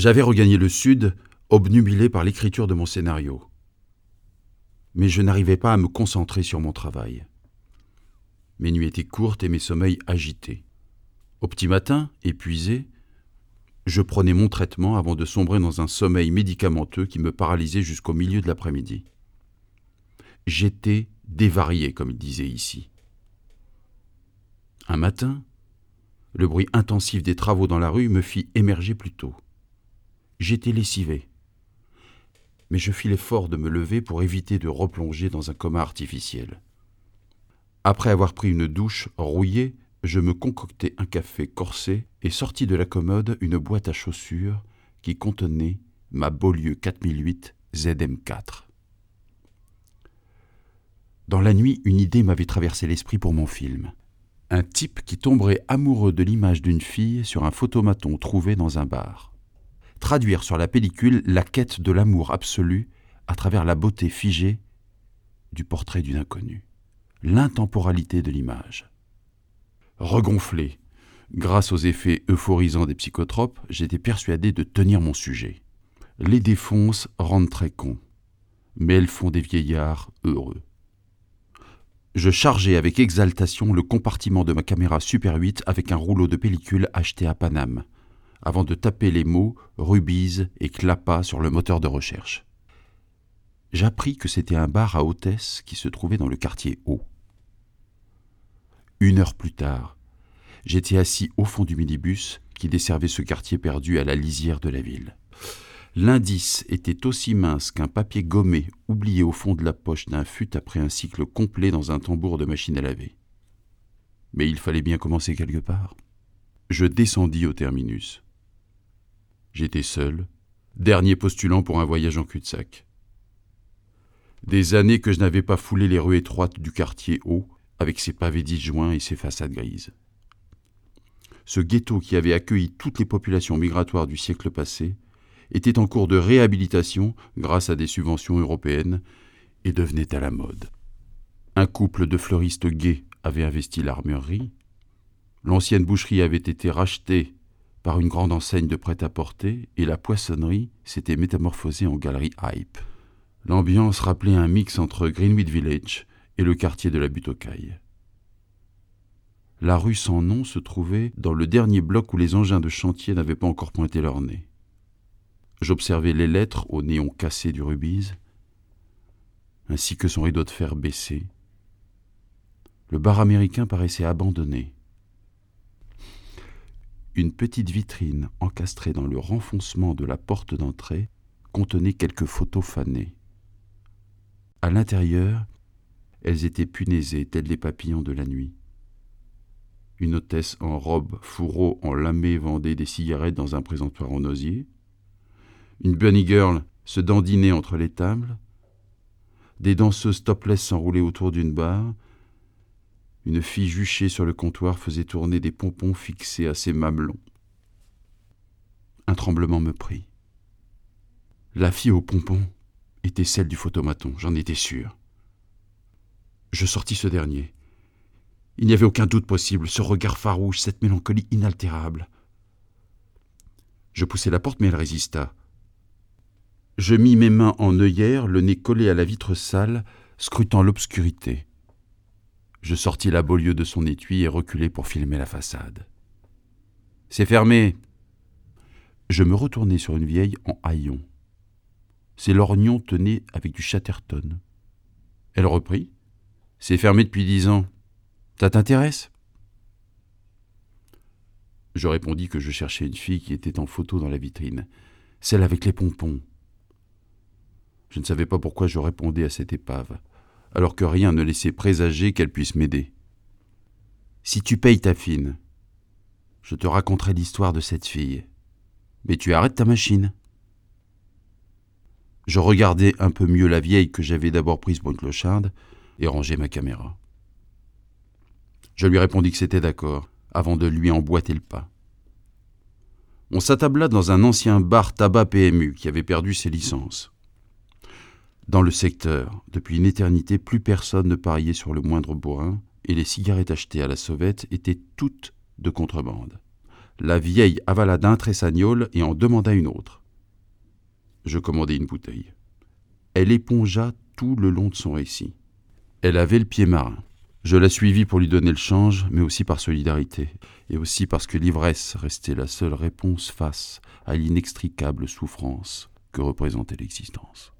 J'avais regagné le sud, obnubilé par l'écriture de mon scénario. Mais je n'arrivais pas à me concentrer sur mon travail. Mes nuits étaient courtes et mes sommeils agités. Au petit matin, épuisé, je prenais mon traitement avant de sombrer dans un sommeil médicamenteux qui me paralysait jusqu'au milieu de l'après-midi. J'étais dévarié, comme il disait ici. Un matin, le bruit intensif des travaux dans la rue me fit émerger plus tôt. J'étais lessivé. Mais je fis l'effort de me lever pour éviter de replonger dans un coma artificiel. Après avoir pris une douche rouillée, je me concoctai un café corsé et sortis de la commode une boîte à chaussures qui contenait ma Beaulieu 4008 ZM4. Dans la nuit, une idée m'avait traversé l'esprit pour mon film un type qui tomberait amoureux de l'image d'une fille sur un photomaton trouvé dans un bar. Traduire sur la pellicule la quête de l'amour absolu à travers la beauté figée du portrait d'une inconnue, l'intemporalité de l'image. Regonflé, grâce aux effets euphorisants des psychotropes, j'étais persuadé de tenir mon sujet. Les défonces rendent très cons, mais elles font des vieillards heureux. Je chargeai avec exaltation le compartiment de ma caméra Super 8 avec un rouleau de pellicule acheté à Paname, avant de taper les mots Rubise et Clappa sur le moteur de recherche. J'appris que c'était un bar à hôtesse qui se trouvait dans le quartier haut. Une heure plus tard, j'étais assis au fond du minibus qui desservait ce quartier perdu à la lisière de la ville. L'indice était aussi mince qu'un papier gommé oublié au fond de la poche d'un fut après un cycle complet dans un tambour de machine à laver. Mais il fallait bien commencer quelque part. Je descendis au terminus. J'étais seul, dernier postulant pour un voyage en cul-de-sac. Des années que je n'avais pas foulé les rues étroites du quartier haut, avec ses pavés disjoints et ses façades grises. Ce ghetto qui avait accueilli toutes les populations migratoires du siècle passé était en cours de réhabilitation grâce à des subventions européennes et devenait à la mode. Un couple de fleuristes gays avait investi l'armurerie. L'ancienne boucherie avait été rachetée par une grande enseigne de prêt-à-porter et la poissonnerie s'était métamorphosée en galerie hype. L'ambiance rappelait un mix entre Greenwich Village et le quartier de la butte aux cailles. La rue sans nom se trouvait dans le dernier bloc où les engins de chantier n'avaient pas encore pointé leur nez. J'observais les lettres au néon cassé du rubise, ainsi que son rideau de fer baissé. Le bar américain paraissait abandonné. Une petite vitrine encastrée dans le renfoncement de la porte d'entrée contenait quelques photos fanées. À l'intérieur, elles étaient punaisées telles les papillons de la nuit. Une hôtesse en robe fourreau en lamé vendait des cigarettes dans un présentoir en osier. Une bunny girl se dandinait entre les tables. Des danseuses topless s'enroulaient autour d'une barre. Une fille juchée sur le comptoir faisait tourner des pompons fixés à ses mamelons. Un tremblement me prit. La fille aux pompons était celle du photomaton, j'en étais sûr. Je sortis ce dernier. Il n'y avait aucun doute possible, ce regard farouche, cette mélancolie inaltérable. Je poussai la porte, mais elle résista. Je mis mes mains en œillère, le nez collé à la vitre sale, scrutant l'obscurité. Je sortis la Beaulieu de son étui et reculai pour filmer la façade. C'est fermé. Je me retournai sur une vieille en haillons. Ses lorgnons tenaient avec du chatterton. Elle reprit. C'est fermé depuis dix ans. Ça t'intéresse? Je répondis que je cherchais une fille qui était en photo dans la vitrine, celle avec les pompons. Je ne savais pas pourquoi je répondais à cette épave, alors que rien ne laissait présager qu'elle puisse m'aider. Si tu payes ta fine, je te raconterai l'histoire de cette fille. Mais tu arrêtes ta machine. Je regardais un peu mieux la vieille que j'avais d'abord prise pour une clocharde et rangeai ma caméra. Je lui répondis que c'était d'accord, avant de lui emboîter le pas. On s'attabla dans un ancien bar tabac PMU qui avait perdu ses licences. Dans le secteur, depuis une éternité, plus personne ne pariait sur le moindre bourrin, et les cigarettes achetées à la sauvette étaient toutes de contrebande. La vieille avala d'un tressagnol et en demanda une autre. Je commandai une bouteille. Elle épongea tout le long de son récit. Elle avait le pied marin. Je la suivis pour lui donner le change, mais aussi par solidarité, et aussi parce que l'ivresse restait la seule réponse face à l'inextricable souffrance que représentait l'existence.